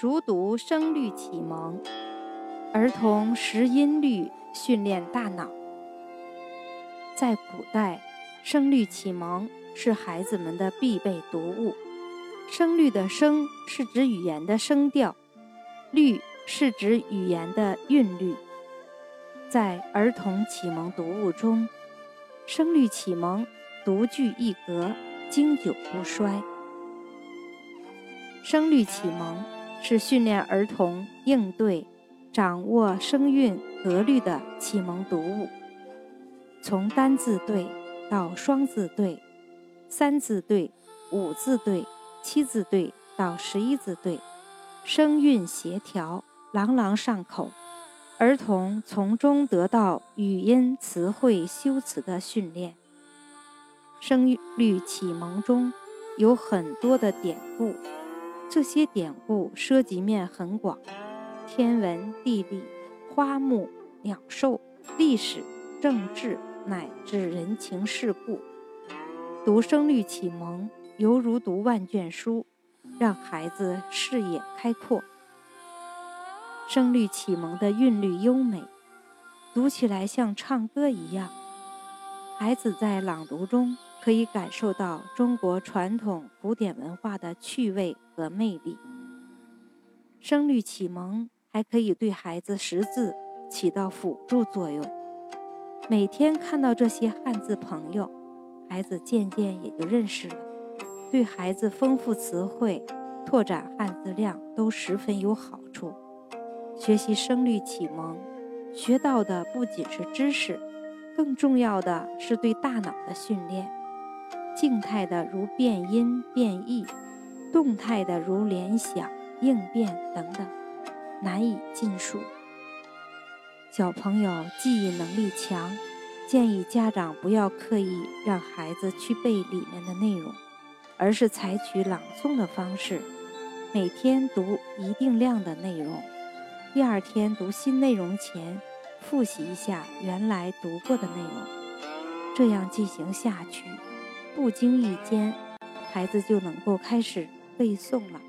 熟读声律启蒙，儿童识音律，训练大脑。在古代，声律启蒙是孩子们的必备读物。声律的声是指语言的声调，律是指语言的韵律。在儿童启蒙读物中，声律启蒙独具一格，经久不衰。声律启蒙。是训练儿童应对、掌握声韵格律的启蒙读物。从单字对到双字对、三字对、五字对、七字对到十一字对，声韵协调，朗朗上口，儿童从中得到语音、词汇、修辞的训练。声律启蒙中有很多的典故。这些典故涉及面很广，天文、地理、花木、鸟兽、历史、政治，乃至人情世故。读声律启蒙，犹如读万卷书，让孩子视野开阔。声律启蒙的韵律优美，读起来像唱歌一样。孩子在朗读中。可以感受到中国传统古典文化的趣味和魅力。声律启蒙还可以对孩子识字起到辅助作用。每天看到这些汉字朋友，孩子渐渐也就认识了，对孩子丰富词汇、拓展汉字量都十分有好处。学习声律启蒙，学到的不仅是知识，更重要的是对大脑的训练。静态的如变音变义，动态的如联想应变等等，难以尽数。小朋友记忆能力强，建议家长不要刻意让孩子去背里面的内容，而是采取朗诵的方式，每天读一定量的内容，第二天读新内容前复习一下原来读过的内容，这样进行下去。不经意间，孩子就能够开始背诵了。